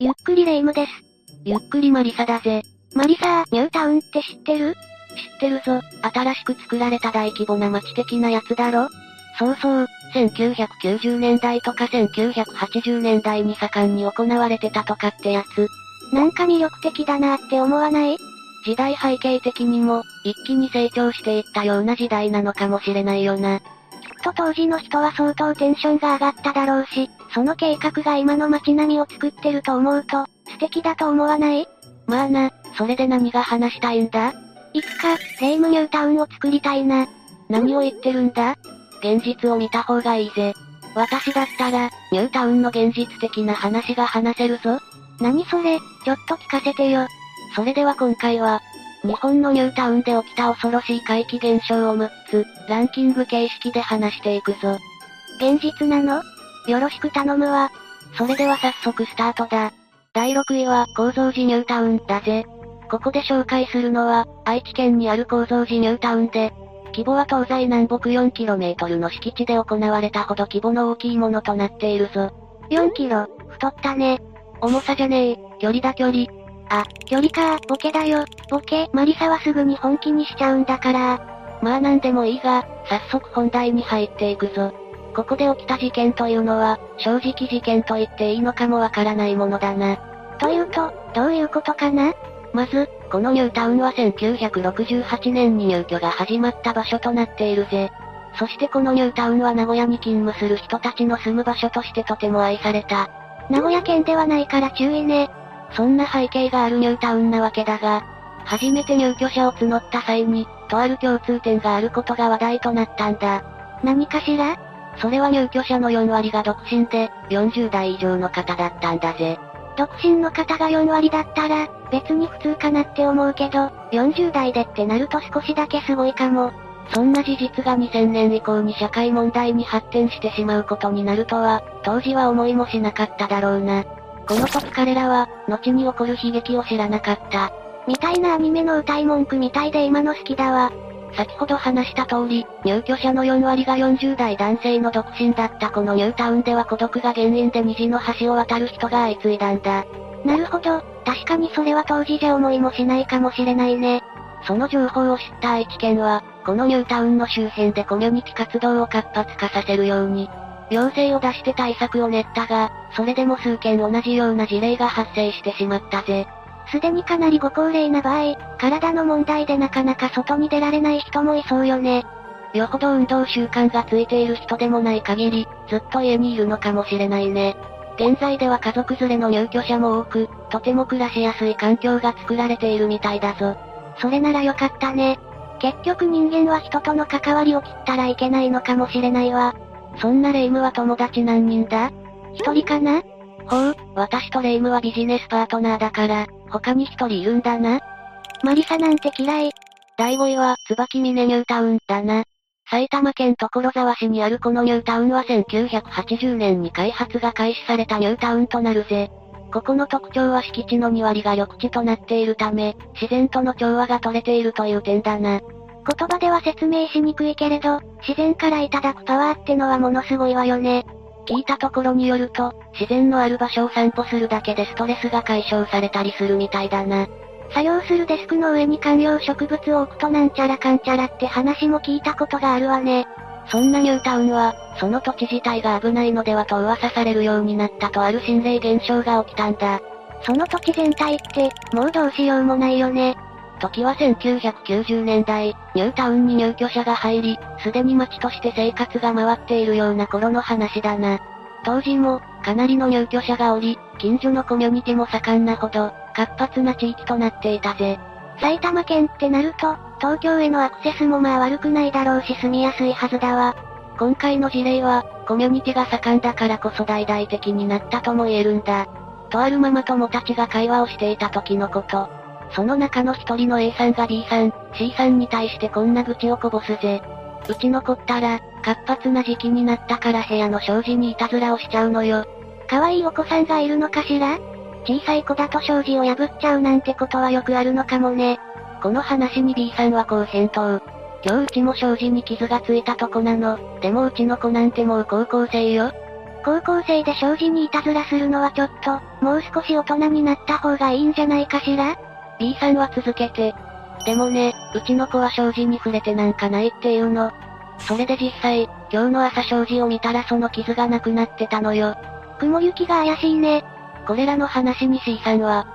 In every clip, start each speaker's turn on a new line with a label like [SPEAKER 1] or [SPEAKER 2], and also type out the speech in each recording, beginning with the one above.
[SPEAKER 1] ゆっくりレ夢ムです。
[SPEAKER 2] ゆっくりマリサだぜ。
[SPEAKER 1] マリサー、ニュータウンって知ってる？
[SPEAKER 2] 知ってるぞ、新しく作られた大規模な街的なやつだろ？そうそう、1990年代とか1980年代に盛んに行われてたとかってやつ。
[SPEAKER 1] なんか魅力的だなって思わない？
[SPEAKER 2] 時代背景的にも、一気に成長していったような時代なのかもしれないよな。
[SPEAKER 1] きっと当時の人は相当テンションが上がっただろうし、その計画が今の街並みを作ってると思うと、素敵だと思わない？
[SPEAKER 2] まあな、それで何が話したいんだ？
[SPEAKER 1] いつか、レイムニュータウンを作りたいな。
[SPEAKER 2] 何を言ってるんだ？現実を見た方がいいぜ。私だったら、ニュータウンの現実的な話が話せるぞ。
[SPEAKER 1] 何それ、ちょっと聞かせてよ。
[SPEAKER 2] それでは今回は、日本のニュータウンで起きた恐ろしい怪奇現象を6つ、ランキング形式で話していくぞ。
[SPEAKER 1] 現実なの？よろしく頼むわ。
[SPEAKER 2] それでは早速スタートだ。第6位は、構造寺ニュータウンだぜ。ここで紹介するのは、愛知県にある構造寺ニュータウンで、規模は東西南北 4km の敷地で行われたほど規模の大きいものとなっているぞ。
[SPEAKER 1] 4キロ、太ったね。
[SPEAKER 2] 重さじゃねえ、距離だ距離。
[SPEAKER 1] あ、距離か、ボケだよ、ボケ。マリサはすぐに本気にしちゃうんだから。
[SPEAKER 2] まあなんでもいいが、早速本題に入っていくぞ。ここで起きた事件というのは、正直事件と言っていいのかもわからないものだな。
[SPEAKER 1] というと、どういうことかな？
[SPEAKER 2] まず、このニュータウンは1968年に入居が始まった場所となっているぜ。そしてこのニュータウンは名古屋に勤務する人たちの住む場所としてとても愛された。
[SPEAKER 1] 名古屋県ではないから注意ね。
[SPEAKER 2] そんな背景があるニュータウンなわけだが、初めて入居者を募った際に、とある共通点があることが話題となったんだ。
[SPEAKER 1] 何かしら？
[SPEAKER 2] それは入居者の4割が独身で、40代以上の方だったんだぜ。
[SPEAKER 1] 独身の方が4割だったら、別に普通かなって思うけど、40代でってなると少しだけすごいかも。
[SPEAKER 2] そんな事実が2000年以降に社会問題に発展してしまうことになるとは、当時は思いもしなかっただろうな。この時彼らは、後に起こる悲劇を知らなかった。
[SPEAKER 1] みたいなアニメの歌い文句みたいで今の好きだわ。
[SPEAKER 2] 先ほど話した通り、入居者の4割が40代男性の独身だったこのニュータウンでは孤独が原因で虹の橋を渡る人が相次いだんだ。
[SPEAKER 1] なるほど、確かにそれは当時じゃ思いもしないかもしれないね。
[SPEAKER 2] その情報を知った愛知県は、このニュータウンの周辺でコミュニティ活動を活発化させるように、要請を出して対策を練ったが、それでも数件同じような事例が発生してしまったぜ。
[SPEAKER 1] すでにかなりご高齢な場合、体の問題でなかなか外に出られない人もいそうよね。
[SPEAKER 2] よほど運動習慣がついている人でもない限り、ずっと家にいるのかもしれないね。現在では家族連れの入居者も多く、とても暮らしやすい環境が作られているみたいだぞ。
[SPEAKER 1] それならよかったね。結局人間は人との関わりを切ったらいけないのかもしれないわ。
[SPEAKER 2] そんなレイムは友達何人だ？
[SPEAKER 1] 一人かな？
[SPEAKER 2] ほう、私とレイムはビジネスパートナーだから、他に一人いるんだな。
[SPEAKER 1] マリサなんて嫌い。
[SPEAKER 2] 第5位は、椿峰ニュータウンだな。埼玉県所沢市にあるこのニュータウンは1980年に開発が開始されたニュータウンとなるぜ。ここの特徴は敷地の2割が緑地となっているため、自然との調和が取れているという点だな。
[SPEAKER 1] 言葉では説明しにくいけれど、自然からいただくパワーってのはものすごいわよね。
[SPEAKER 2] 聞いたところによると、自然のある場所を散歩するだけでストレスが解消されたりするみたいだな。
[SPEAKER 1] 作業するデスクの上に観葉植物を置くとなんちゃらかんちゃらって話も聞いたことがあるわね。
[SPEAKER 2] そんなニュータウンは、その土地自体が危ないのではと噂されるようになったとある心霊現象が起きたんだ。
[SPEAKER 1] その土地全体って、もうどうしようもないよね。
[SPEAKER 2] 時は1990年代、ニュータウンに入居者が入り、すでに街として生活が回っているような頃の話だな。当時も、かなりの入居者がおり、近所のコミュニティも盛んなほど、活発な地域となっていたぜ。
[SPEAKER 1] 埼玉県ってなると、東京へのアクセスもまあ悪くないだろうし住みやすいはずだわ。
[SPEAKER 2] 今回の事例は、コミュニティが盛んだからこそ大々的になったとも言えるんだ。とあるママ友たちが会話をしていた時のこと。その中の一人の A さんが B さん、C さんに対してこんな愚痴をこぼすぜ。うちの子ったら、活発な時期になったから部屋の障子にいたずらをしちゃうのよ。
[SPEAKER 1] 可愛いお子さんがいるのかしら？小さい子だと障子を破っちゃうなんてことはよくあるのかもね。
[SPEAKER 2] この話に B さんはこう返答。今日うちも障子に傷がついたとこなの。でもうちの子なんてもう高校生よ。
[SPEAKER 1] 高校生で障子にいたずらするのはちょっと、もう少し大人になった方がいいんじゃないかしら？
[SPEAKER 2] ?B さんは続けて。でもね、うちの子は障子に触れてなんかないっていうの。それで実際、今日の朝障子を見たらその傷がなくなってたのよ。
[SPEAKER 1] 雲行きが怪しいね。
[SPEAKER 2] これらの話に C さんは、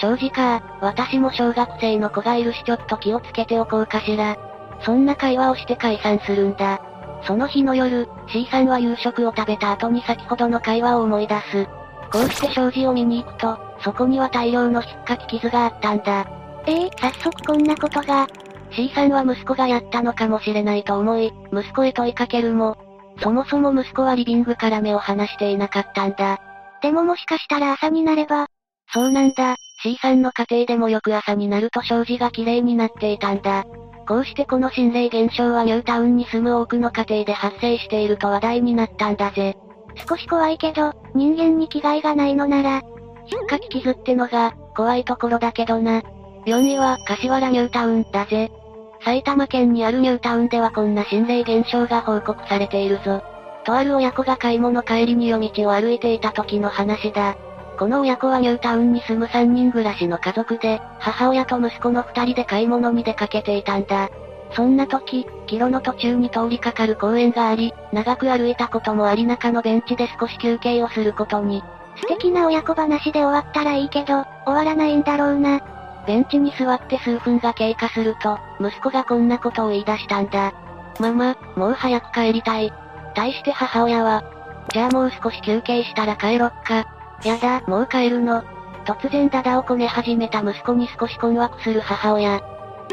[SPEAKER 2] 正直か、私も小学生の子がいるしちょっと気をつけておこうかしら。そんな会話をして解散するんだ。その日の夜、C さんは夕食を食べた後に先ほどの会話を思い出す。こうして障子を見に行くと、そこには大量の引っかき傷があったんだ。
[SPEAKER 1] ええー、早速こんなことが。
[SPEAKER 2] C さんは息子がやったのかもしれないと思い、息子へ問いかけるも、そもそも息子はリビングから目を離していなかったんだ。
[SPEAKER 1] でももしかしたら朝になれば。
[SPEAKER 2] そうなんだ、C さんの家庭でも翌朝になると障子が綺麗になっていたんだ。こうしてこの心霊現象はニュータウンに住む多くの家庭で発生していると話題になったんだぜ。
[SPEAKER 1] 少し怖いけど、人間に危害がないのなら、
[SPEAKER 2] 引っかき傷ってのが、怖いところだけどな。4位は、柏原ニュータウンだぜ。埼玉県にあるニュータウンではこんな心霊現象が報告されているぞ。とある親子が買い物帰りに夜道を歩いていた時の話だ。この親子はニュータウンに住む3人暮らしの家族で、母親と息子の2人で買い物に出かけていたんだ。そんな時、キロの途中に通りかかる公園があり、長く歩いたこともあり中のベンチで少し休憩をすることに。
[SPEAKER 1] 素敵な親子話で終わったらいいけど、終わらないんだろうな。
[SPEAKER 2] ベンチに座って数分が経過すると、息子がこんなことを言い出したんだ。ママ、もう早く帰りたい。対して母親は、じゃあもう少し休憩したら帰ろっか。やだ、もう帰るの。突然ダダをこね始めた息子に少し困惑する母親。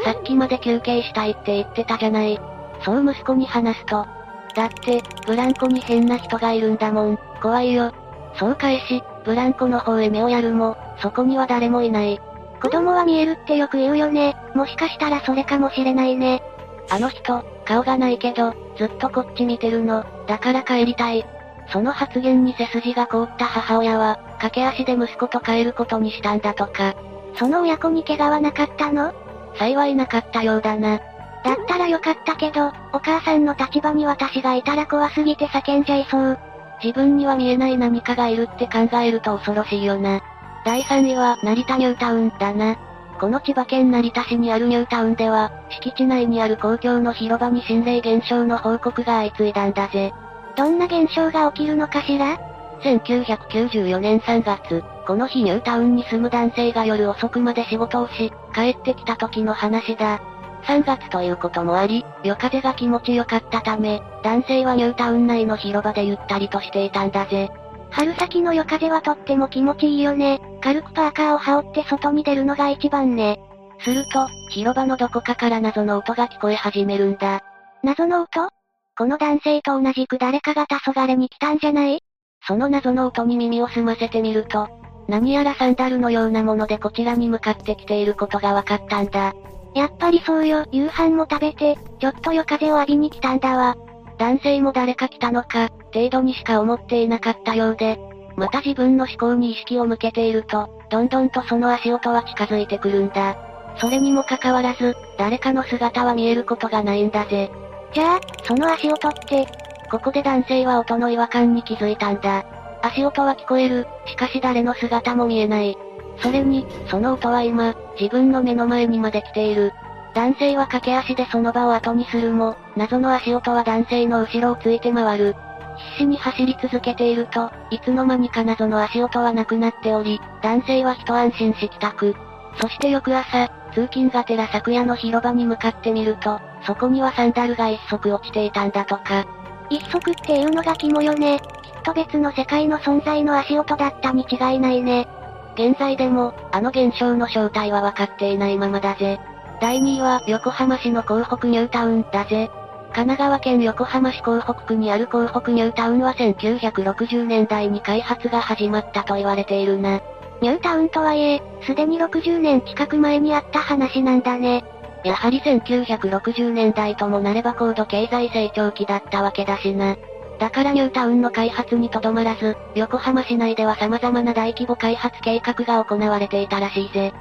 [SPEAKER 2] さっきまで休憩したいって言ってたじゃない。そう息子に話すと。だって、ブランコに変な人がいるんだもん、怖いよ。そう返し、ブランコの方へ目をやるも、そこには誰もいない。
[SPEAKER 1] 子供は見えるってよく言うよね。もしかしたらそれかもしれないね。
[SPEAKER 2] あの人、顔がないけど、ずっとこっち見てるの、だから帰りたい。その発言に背筋が凍った母親は、駆け足で息子と帰ることにしたんだとか。
[SPEAKER 1] その親子に怪我はなかったの？
[SPEAKER 2] 幸いなかったようだな。
[SPEAKER 1] だったらよかったけど、お母さんの立場に私がいたら怖すぎて叫んじゃいそう。
[SPEAKER 2] 自分には見えない何かがいるって考えると恐ろしいよな。第3位は、成田ニュータウンだな。この千葉県成田市にあるニュータウンでは、敷地内にある公共の広場に心霊現象の報告が相次いだんだぜ。
[SPEAKER 1] どんな現象が起きるのかしら
[SPEAKER 2] ？1994年3月、この日ニュータウンに住む男性が夜遅くまで仕事をし、帰ってきた時の話だ。3月ということもあり、夜風が気持ちよかったため、男性はニュータウン内の広場でゆったりとしていたんだぜ。
[SPEAKER 1] 春先の夜風はとっても気持ちいいよね。軽くパーカーを羽織って外に出るのが一番ね。
[SPEAKER 2] すると、広場のどこかから謎の音が聞こえ始めるんだ。
[SPEAKER 1] 謎の音？この男性と同じく誰かが黄昏に来たんじゃない？
[SPEAKER 2] その謎の音に耳を澄ませてみると、何やらサンダルのようなものでこちらに向かってきていることが分かったんだ。
[SPEAKER 1] やっぱりそうよ、夕飯も食べて、ちょっと夜風を浴びに来たんだわ。
[SPEAKER 2] 男性も誰か来たのか、程度にしか思っていなかったようで、また自分の思考に意識を向けていると、どんどんとその足音は近づいてくるんだ。それにもかかわらず、誰かの姿は見えることがないんだぜ。
[SPEAKER 1] じゃあ、その足音って、
[SPEAKER 2] ここで男性は音の違和感に気づいたんだ。足音は聞こえる、しかし誰の姿も見えない。それに、その音は今、自分の目の前にまで来ている。男性は駆け足でその場を後にするも、謎の足音は男性の後ろをついて回る。必死に走り続けていると、いつの間にか謎の足音はなくなっており、男性は一安心し帰宅。そして翌朝、通勤がてら昨夜の広場に向かってみると、そこにはサンダルが一足落ちていたんだとか。
[SPEAKER 1] 一足っていうのが肝よね。きっと別の世界の存在の足音だったに違いないね。
[SPEAKER 2] 現在でも、あの現象の正体は分かっていないままだぜ。第2位は横浜市の港北ニュータウンだぜ。神奈川県横浜市港北区にある港北ニュータウンは1960年代に開発が始まったと言われているな。
[SPEAKER 1] ニュータウンとはいえ、すでに60年近く前にあった話なんだね。
[SPEAKER 2] やはり1960年代ともなれば高度経済成長期だったわけだしな。だからニュータウンの開発にとどまらず、横浜市内では様々な大規模開発計画が行われていたらしいぜ。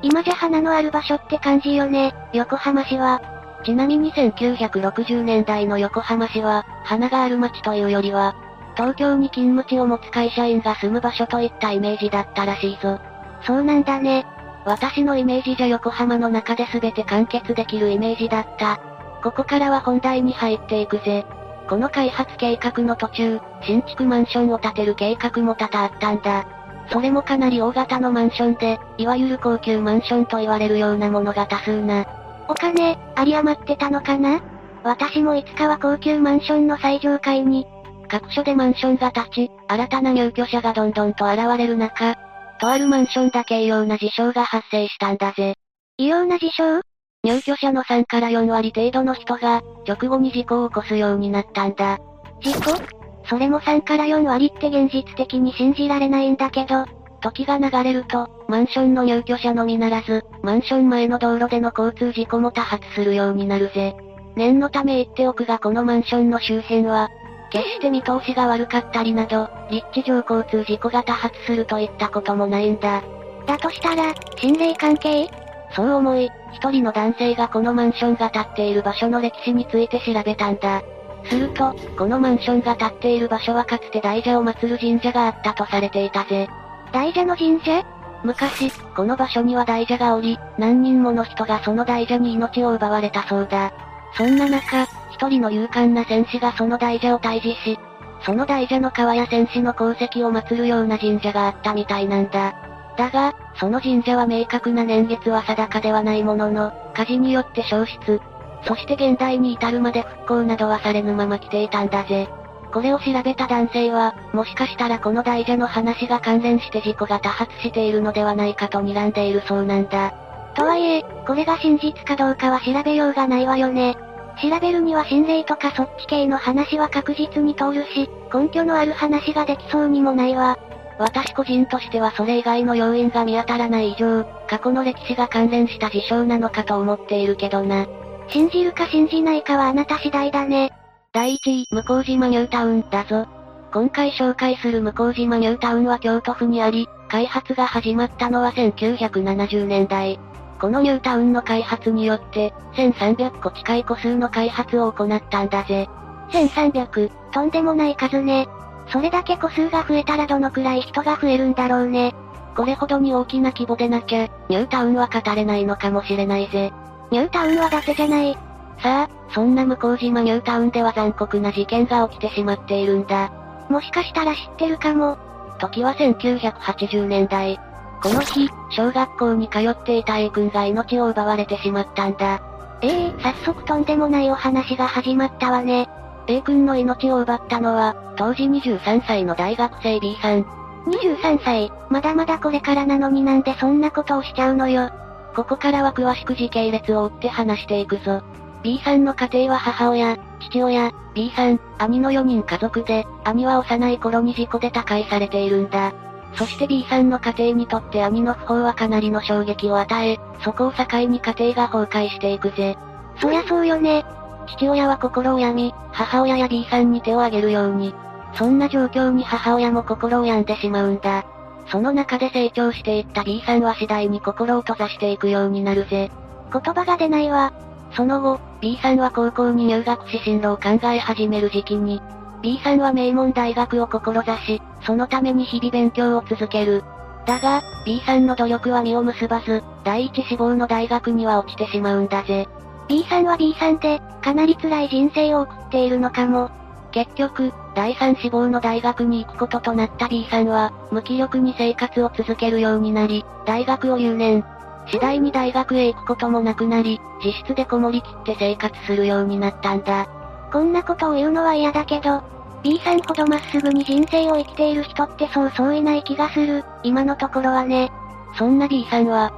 [SPEAKER 1] 今じゃ花のある場所って感じよね、横浜市は。
[SPEAKER 2] ちなみに1960年代の横浜市は、花がある街というよりは、東京に勤務地を持つ会社員が住む場所といったイメージだったらしいぞ。
[SPEAKER 1] そうなんだね。
[SPEAKER 2] 私のイメージじゃ横浜の中で全て完結できるイメージだった。ここからは本題に入っていくぜ。この開発計画の途中、新築マンションを建てる計画も多々あったんだ。それもかなり大型のマンションで、いわゆる高級マンションと言われるようなものが多数な。
[SPEAKER 1] お金、有り余ってたのかな？私もいつかは高級マンションの最上階に。
[SPEAKER 2] 各所でマンションが立ち、新たな入居者がどんどんと現れる中、とあるマンションだけ異様な事象が発生したんだぜ。
[SPEAKER 1] 異様な事象？
[SPEAKER 2] 入居者の3から4割程度の人が、直後に事故を起こすようになったんだ。
[SPEAKER 1] 事故？それも3から4割って現実的に信じられないんだけど、
[SPEAKER 2] 時が流れると、マンションの入居者のみならず、マンション前の道路での交通事故も多発するようになるぜ。念のため言っておくがこのマンションの周辺は、決して見通しが悪かったりなど、立地上交通事故が多発するといったこともないんだ。
[SPEAKER 1] だとしたら、心霊関係？
[SPEAKER 2] そう思い、一人の男性がこのマンションが建っている場所の歴史について調べたんだ。すると、このマンションが建っている場所はかつて大蛇を祀る神社があったとされていたぜ。
[SPEAKER 1] 大蛇の神社？
[SPEAKER 2] 昔、この場所には大蛇がおり、何人もの人がその大蛇に命を奪われたそうだ。そんな中、一人の勇敢な戦士がその大蛇を退治し、その大蛇の川や戦士の功績を祀るような神社があったみたいなんだ。だが、その神社は明確な年月は定かではないものの、火事によって消失。そして現代に至るまで復興などはされぬまま来ていたんだぜ。これを調べた男性は、もしかしたらこの大蛇の話が関連して事故が多発しているのではないかと睨んでいるそうなんだ。
[SPEAKER 1] とはいえ、これが真実かどうかは調べようがないわよね。調べるには心霊とかそっち系の話は確実に通るし、根拠のある話ができそうにもないわ。
[SPEAKER 2] 私個人としてはそれ以外の要因が見当たらない以上、過去の歴史が関連した事象なのかと思っているけどな。
[SPEAKER 1] 信じるか信じないかはあなた次第だね。
[SPEAKER 2] 第1位、向島ニュータウンだぞ。今回紹介する向島ニュータウンは京都府にあり、開発が始まったのは1970年代。このニュータウンの開発によって、1300個近い個数の開発を行ったんだぜ。
[SPEAKER 1] 1300、とんでもない数ね。それだけ個数が増えたらどのくらい人が増えるんだろうね。
[SPEAKER 2] これほどに大きな規模でなきゃ、ニュータウンは語れないのかもしれないぜ。
[SPEAKER 1] ニュータウンは伊達じゃない。
[SPEAKER 2] さあ、そんな向島ニュータウンでは残酷な事件が起きてしまっているんだ。
[SPEAKER 1] もしかしたら知ってるかも。
[SPEAKER 2] 時は1980年代。この日、小学校に通っていた A 君が命を奪われてしまったんだ。
[SPEAKER 1] ええー、早速とんでもないお話が始まったわね。
[SPEAKER 2] A 君の命を奪ったのは、当時23歳の大学生 B さん。
[SPEAKER 1] 23歳、まだまだこれからなのになんでそんなことをしちゃうのよ。
[SPEAKER 2] ここからは詳しく時系列を追って話していくぞ。B さんの家庭は母親、父親、B さん、兄の4人家族で、兄は幼い頃に事故で他界されているんだ。そして B さんの家庭にとって兄の不法はかなりの衝撃を与え、そこを境に家庭が崩壊していくぜ。
[SPEAKER 1] そりゃそうよね。
[SPEAKER 2] 父親は心を病み、母親や B さんに手を挙げるように。そんな状況に母親も心を病んでしまうんだ。その中で成長していった B さんは次第に心を閉ざしていくようになるぜ。
[SPEAKER 1] 言葉が出ないわ。
[SPEAKER 2] その後、B さんは高校に入学し進路を考え始める時期に、B さんは名門大学を志し、そのために日々勉強を続ける。だが、B さんの努力は実を結ばず、第一志望の大学には落ちてしまうんだぜ。
[SPEAKER 1] B さんは B さんで、かなり辛い人生を送っているのかも。
[SPEAKER 2] 結局、第三志望の大学に行くこととなった B さんは、無気力に生活を続けるようになり、大学を留年。次第に大学へ行くこともなくなり、自室でこもりきって生活するようになったんだ。
[SPEAKER 1] こんなことを言うのは嫌だけど、B さんほどまっすぐに人生を生きている人ってそうそういない気がする、今のところはね。
[SPEAKER 2] そんな B さんは、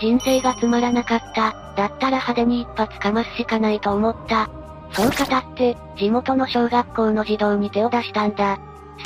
[SPEAKER 2] 人生がつまらなかった、だったら派手に一発かますしかないと思った。そう語って、地元の小学校の児童に手を出したんだ。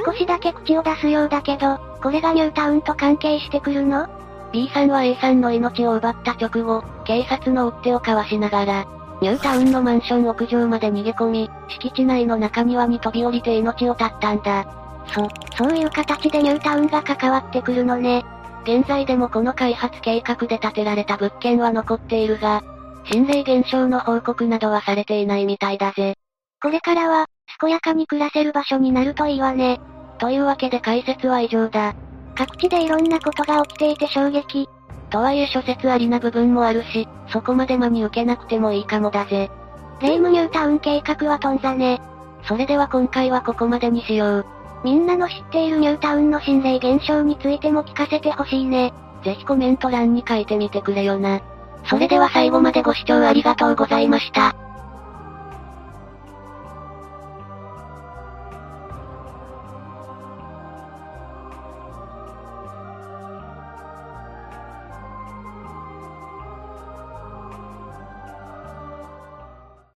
[SPEAKER 1] 少しだけ口を出すようだけど、これがニュータウンと関係してくるの
[SPEAKER 2] ？B さんは A さんの命を奪った直後、警察の追っ手を交わしながら、ニュータウンのマンション屋上まで逃げ込み、敷地内の中庭に飛び降りて命を絶ったんだ。
[SPEAKER 1] そ、そういう形でニュータウンが関わってくるのね。
[SPEAKER 2] 現在でもこの開発計画で建てられた物件は残っているが、心霊現象の報告などはされていないみたいだぜ。
[SPEAKER 1] これからは、健やかに暮らせる場所になるといいわね。
[SPEAKER 2] というわけで解説は以上だ。
[SPEAKER 1] 各地でいろんなことが起きていて衝撃。
[SPEAKER 2] とはいえ諸説ありな部分もあるし、そこまで真に受けなくてもいいかもだぜ。
[SPEAKER 1] レイムニュータウン計画は頓挫ね。
[SPEAKER 2] それでは今回はここまでにしよう。
[SPEAKER 1] みんなの知っているニュータウンの心霊現象についても聞かせてほしいね。
[SPEAKER 2] ぜひコメント欄に書いてみてくれよな。それでは最後までご視聴ありがとうございました。